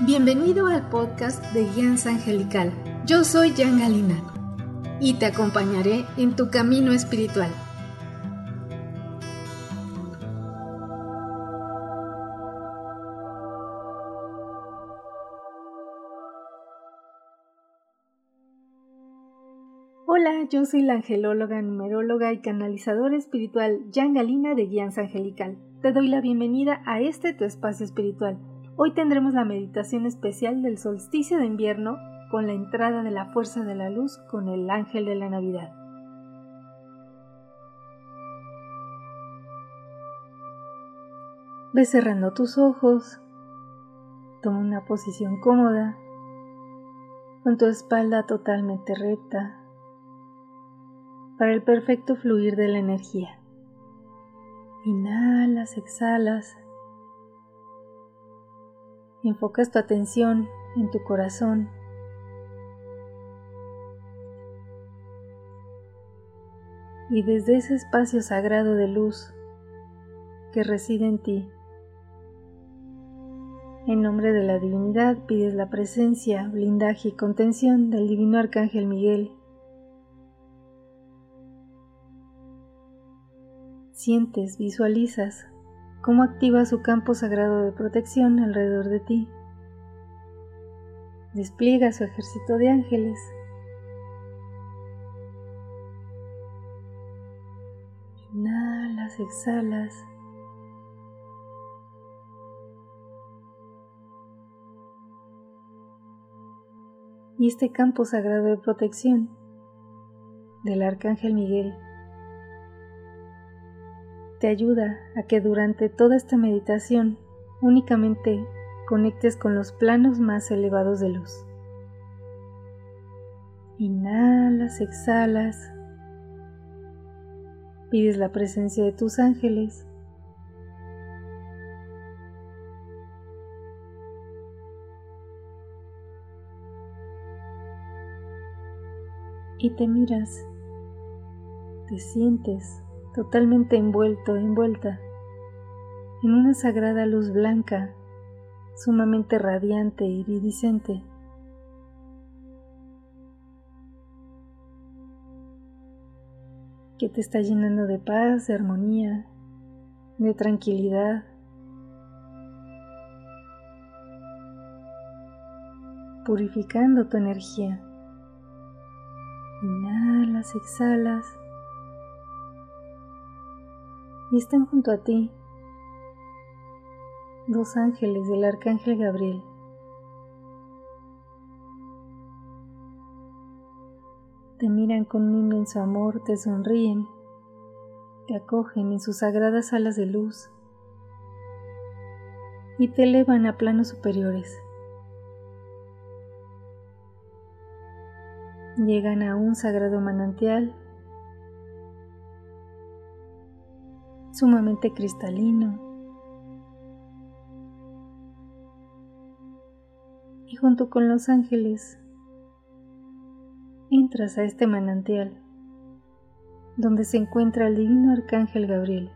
Bienvenido al podcast de Guianza Angelical. Yo soy Jan Galina y te acompañaré en tu camino espiritual. Yo soy la angelóloga, numeróloga y canalizadora espiritual Jan Galina de Guianza Angelical. Te doy la bienvenida a este tu espacio espiritual Hoy tendremos la meditación especial del solsticio de invierno con la entrada de la fuerza de la luz con el ángel de la Navidad. Ve cerrando tus ojos, toma una posición cómoda, con tu espalda totalmente recta, para el perfecto fluir de la energía. Inhalas, exhalas Enfocas tu atención en tu corazón. Y desde ese espacio sagrado de luz que reside en ti, en nombre de la divinidad pides la presencia, blindaje y contención del divino arcángel Miguel. Sientes, visualizas cómo activa su campo sagrado de protección alrededor de ti. Despliega su ejército de ángeles. Inhalas, exhalas. Y este campo sagrado de protección del Arcángel Miguel te ayuda a que durante toda esta meditación únicamente conectes con los planos más elevados de luz. Inhalas, exhalas, pides la presencia de tus ángeles. Y te miras, te sientes totalmente envuelto, envuelta en una sagrada luz blanca, sumamente radiante y iridiscente. que te está llenando de paz, de armonía, de tranquilidad. purificando tu energía. Inhalas, exhalas y están junto a ti dos ángeles del arcángel Gabriel. Te miran con un inmenso amor, te sonríen, te acogen en sus sagradas alas de luz y te elevan a planos superiores. Llegan a un sagrado manantial sumamente cristalino. Y junto con los ángeles entras a este manantial donde se encuentra el divino arcángel Gabriel.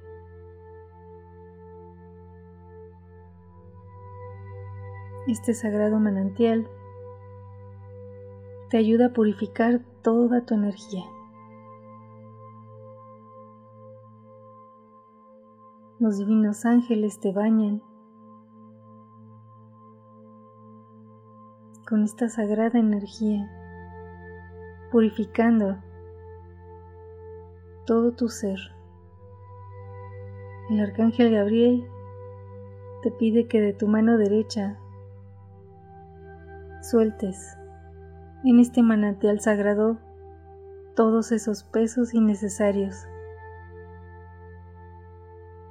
Este sagrado manantial te ayuda a purificar toda tu energía. Los divinos ángeles te bañan con esta sagrada energía, purificando todo tu ser. El arcángel Gabriel te pide que de tu mano derecha sueltes en este manantial sagrado todos esos pesos innecesarios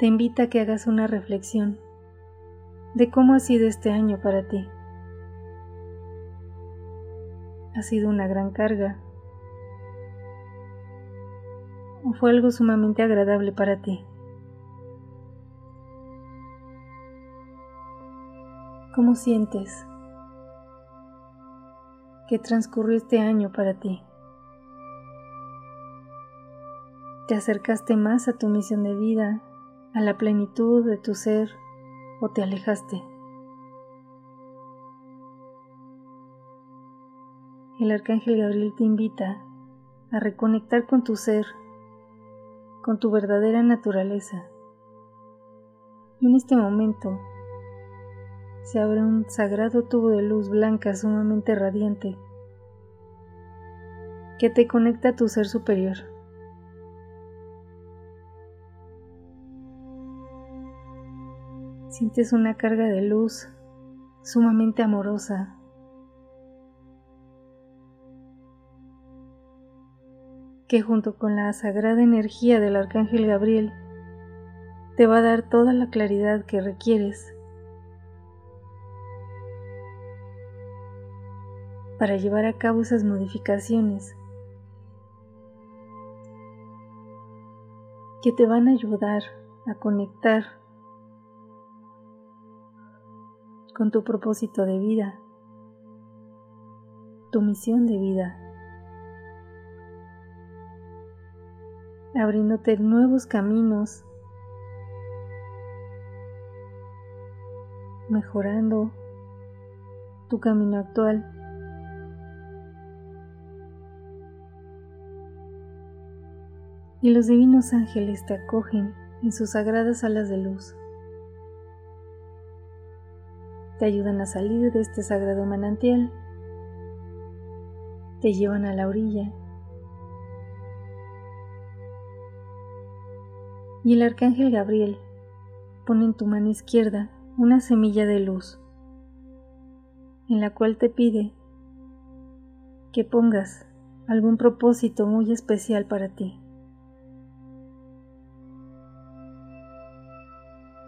te invita a que hagas una reflexión de cómo ha sido este año para ti. ¿Ha sido una gran carga? ¿O fue algo sumamente agradable para ti? ¿Cómo sientes que transcurrió este año para ti? ¿Te acercaste más a tu misión de vida a la plenitud de tu ser o te alejaste. El arcángel Gabriel te invita a reconectar con tu ser, con tu verdadera naturaleza. Y en este momento se abre un sagrado tubo de luz blanca sumamente radiante que te conecta a tu ser superior. Sientes una carga de luz sumamente amorosa. que junto con la sagrada energía del Arcángel Gabriel te va a dar toda la claridad que requieres para llevar a cabo esas modificaciones que te van a ayudar a conectar con tu propósito de vida, tu misión de vida, abriéndote nuevos caminos, mejorando tu camino actual. y los divinos ángeles te acogen en sus sagradas alas de luz. Te ayudan a salir de este sagrado manantial, te llevan a la orilla y el arcángel Gabriel pone en tu mano izquierda una semilla de luz, en la cual te pide que pongas algún propósito muy especial para ti.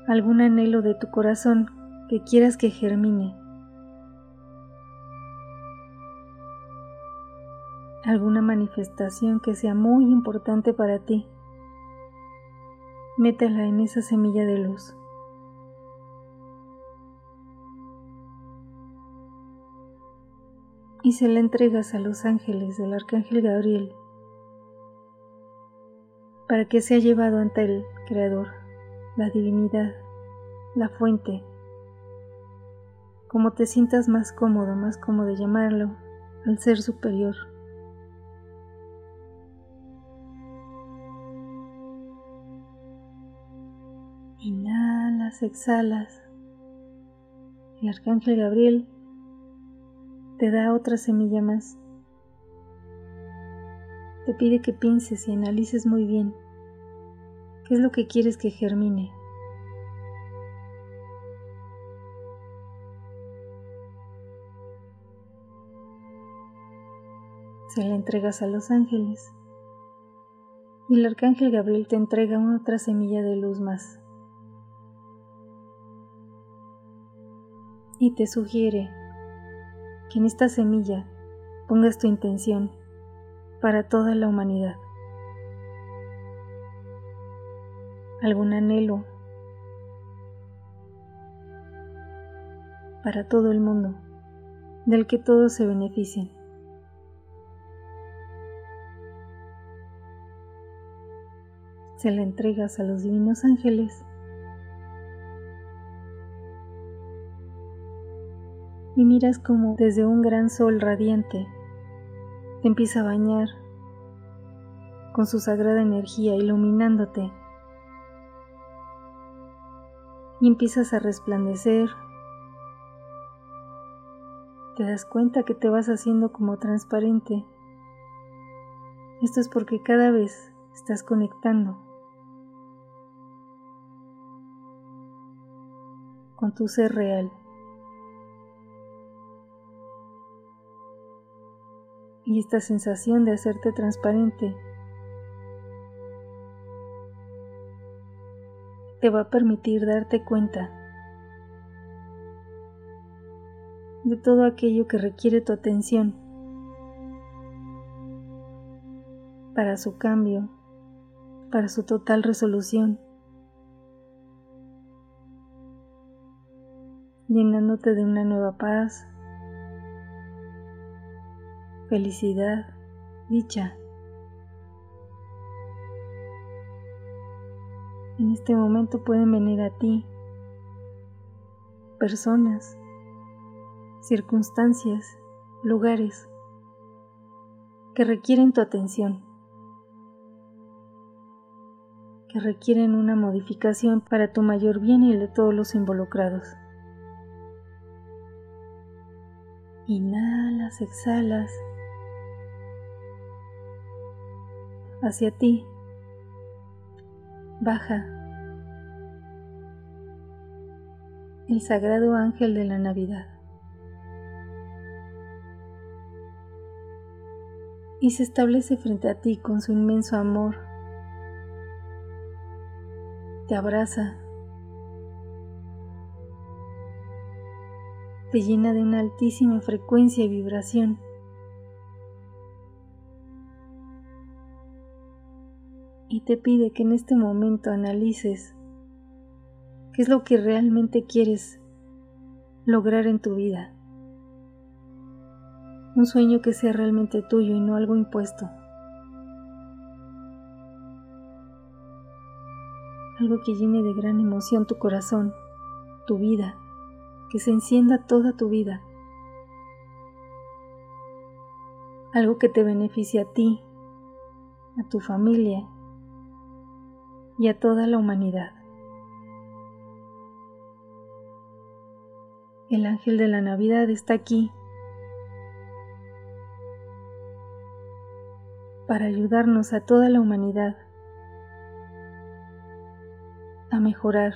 algún anhelo de tu corazón que quieras que germine, alguna manifestación que sea muy importante para ti. Métela en esa semilla de luz. Y se la entregas a los ángeles del Arcángel Gabriel para que sea llevado ante el Creador la divinidad, la fuente, como te sientas más cómodo, más cómodo llamarlo, al ser superior. Inhalas, exhalas. El arcángel Gabriel te da otra semilla más. Te pide que pienses y analices muy bien ¿Qué es lo que quieres que germine? Se la entregas a los ángeles y el arcángel Gabriel te entrega una otra semilla de luz más. Y te sugiere que en esta semilla pongas tu intención para toda la humanidad. algún anhelo para todo el mundo, del que todos se beneficien. Se la entregas a los divinos ángeles y miras como desde un gran sol radiante te empieza a bañar con su sagrada energía iluminándote y empiezas a resplandecer. Te das cuenta que te vas haciendo como transparente. Esto es porque cada vez estás conectando con tu ser real. Y esta sensación de hacerte transparente te va a permitir darte cuenta de todo aquello que requiere tu atención para su cambio, para su total resolución, llenándote de una nueva paz, felicidad, dicha. En este momento pueden venir a ti personas, circunstancias, lugares que requieren tu atención, que requieren una modificación para tu mayor bien y el de todos los involucrados. Inhalas, exhalas hacia ti. Baja el sagrado ángel de la Navidad. Y se establece frente a ti con su inmenso amor. Te abraza. Te llena de una altísima frecuencia y vibración. Y te pide que en este momento analices ¿Qué es lo que realmente quieres lograr en tu vida? Un sueño que sea realmente tuyo y no algo impuesto. Algo que llene de gran emoción tu corazón, tu vida, que se encienda toda tu vida. Algo que te beneficie a ti, a tu familia y a toda la humanidad. El ángel de la Navidad está aquí para ayudarnos a toda la humanidad a mejorar,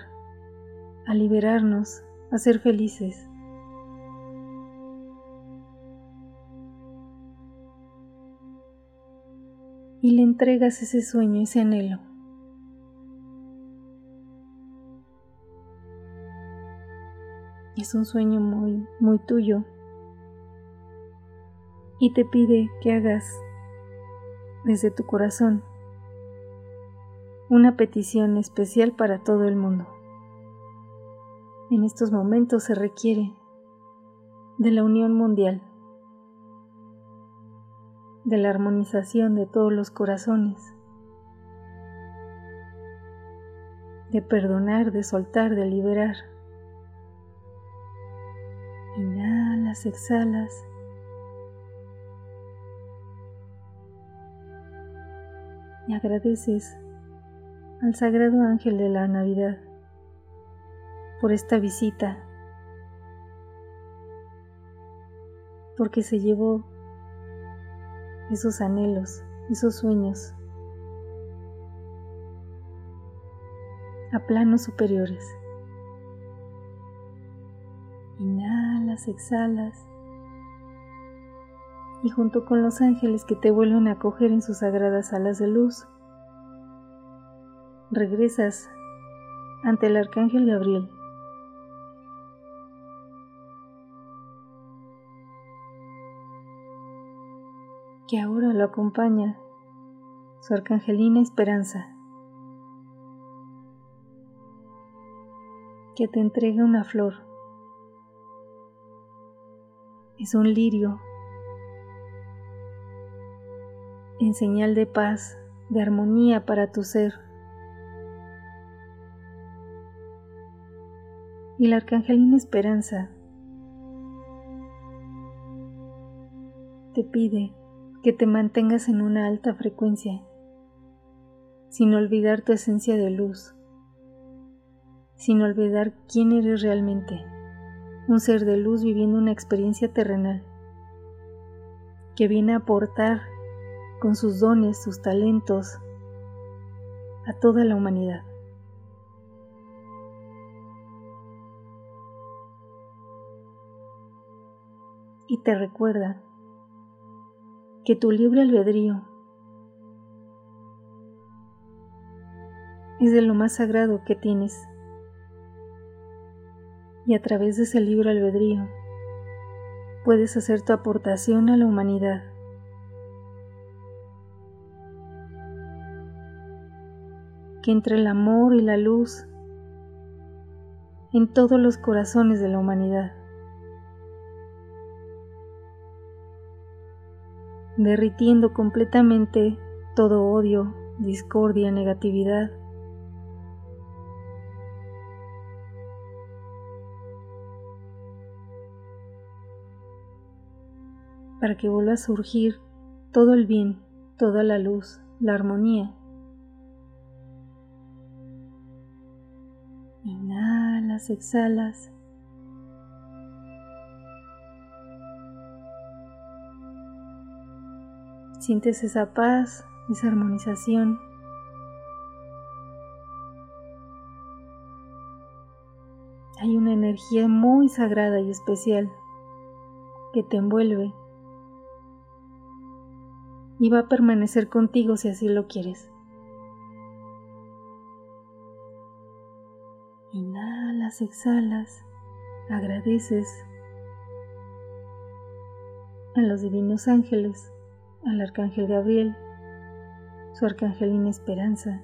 a liberarnos, a ser felices. Y le entregas ese sueño, ese anhelo. es un sueño muy, muy tuyo y te pide que hagas desde tu corazón una petición especial para todo el mundo. En estos momentos se requiere de la unión mundial, de la armonización de todos los corazones, de perdonar, de soltar, de liberar. Inhalas, exhalas. Y agradeces al Sagrado Ángel de la Navidad por esta visita, porque se llevó esos anhelos, esos sueños a planos superiores. Inhalas, exhalas. Y junto con los ángeles que te vuelven a coger en sus sagradas alas de luz, regresas ante el arcángel Gabriel. Que ahora lo acompaña su arcangelina Esperanza, que te entrega una flor es un lirio en señal de paz, de armonía para tu ser. Y la arcangelina Esperanza te pide que te mantengas en una alta frecuencia, sin olvidar tu esencia de luz, sin olvidar quién eres realmente un ser de luz viviendo una experiencia terrenal, que viene a aportar con sus dones, sus talentos, a toda la humanidad. Y te recuerda que tu libre albedrío es de lo más sagrado que tienes y a través de ese libro albedrío puedes hacer tu aportación a la humanidad. Que entre el amor y la luz en todos los corazones de la humanidad. derritiendo completamente todo odio, discordia, negatividad. para que vuelva a surgir todo el bien, toda la luz, la armonía. Inhalas, exhalas. Sientes esa paz, esa armonización. Hay una energía muy sagrada y especial que te envuelve y va a permanecer contigo si así lo quieres. Inhalas, exhalas, agradeces a los divinos ángeles, al arcángel Gabriel, su arcangelina Esperanza,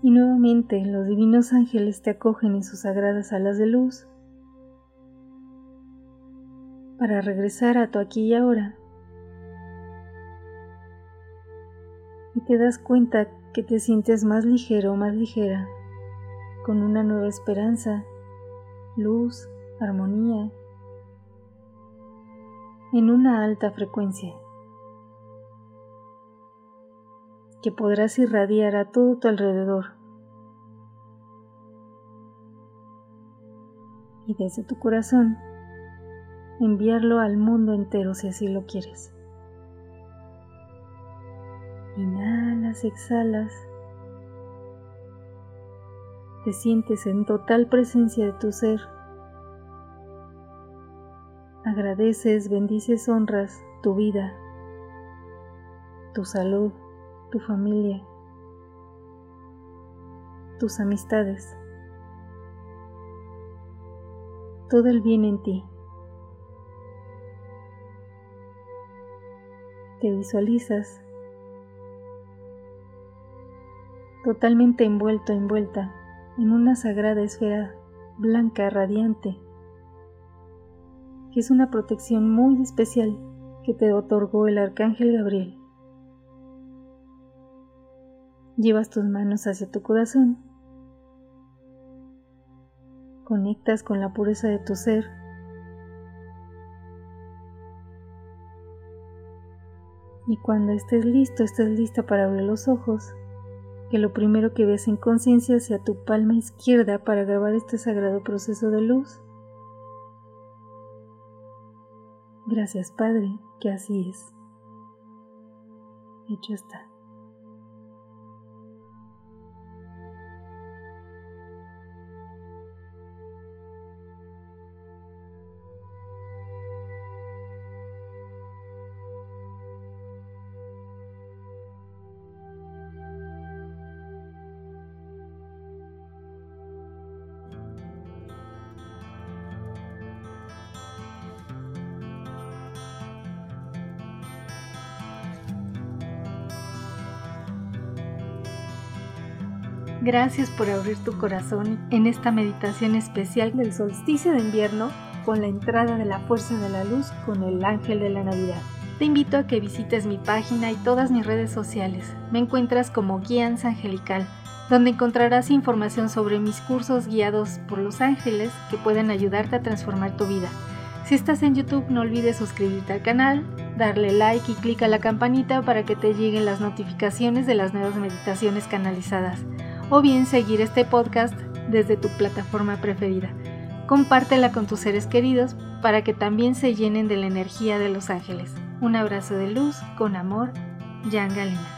Y nuevamente los divinos ángeles te acogen en sus sagradas alas de luz para regresar a tu aquí y ahora. Y te das cuenta que te sientes más ligero, más ligera, con una nueva esperanza, luz, armonía, en una alta frecuencia, que podrás irradiar a todo tu alrededor. Y desde tu corazón enviarlo al mundo entero si así lo quieres. Inhalas, exhalas. Te sientes en total presencia de tu ser. Agradeces, bendices, honras tu vida, tu salud, tu familia, tus amistades, todo el bien en ti. te visualizas totalmente envuelto, envuelta en una sagrada esfera blanca, radiante, que es una protección muy especial que te otorgó el arcángel Gabriel. Llevas tus manos hacia tu corazón, conectas con la pureza de tu ser Y cuando estés listo, estés lista para abrir los ojos, que lo primero que veas en conciencia sea tu palma izquierda para grabar este sagrado proceso de luz. Gracias Padre, que así es. Hecho está. Gracias por abrir tu corazón en esta meditación especial del solsticio de invierno con la entrada de la fuerza de la luz con el ángel de la Navidad. Te invito a que visites mi página y todas mis redes sociales. Me encuentras como Guianza Angelical, donde encontrarás información sobre mis cursos guiados por los ángeles que pueden ayudarte a transformar tu vida. Si estás en YouTube no olvides suscribirte al canal, darle like y clic a la campanita para que te lleguen las notificaciones de las nuevas meditaciones canalizadas o bien seguir este podcast desde tu plataforma preferida. Compártela con tus seres queridos para que también se llenen de la energía de los ángeles. Un abrazo de luz, con amor, Jan Galina.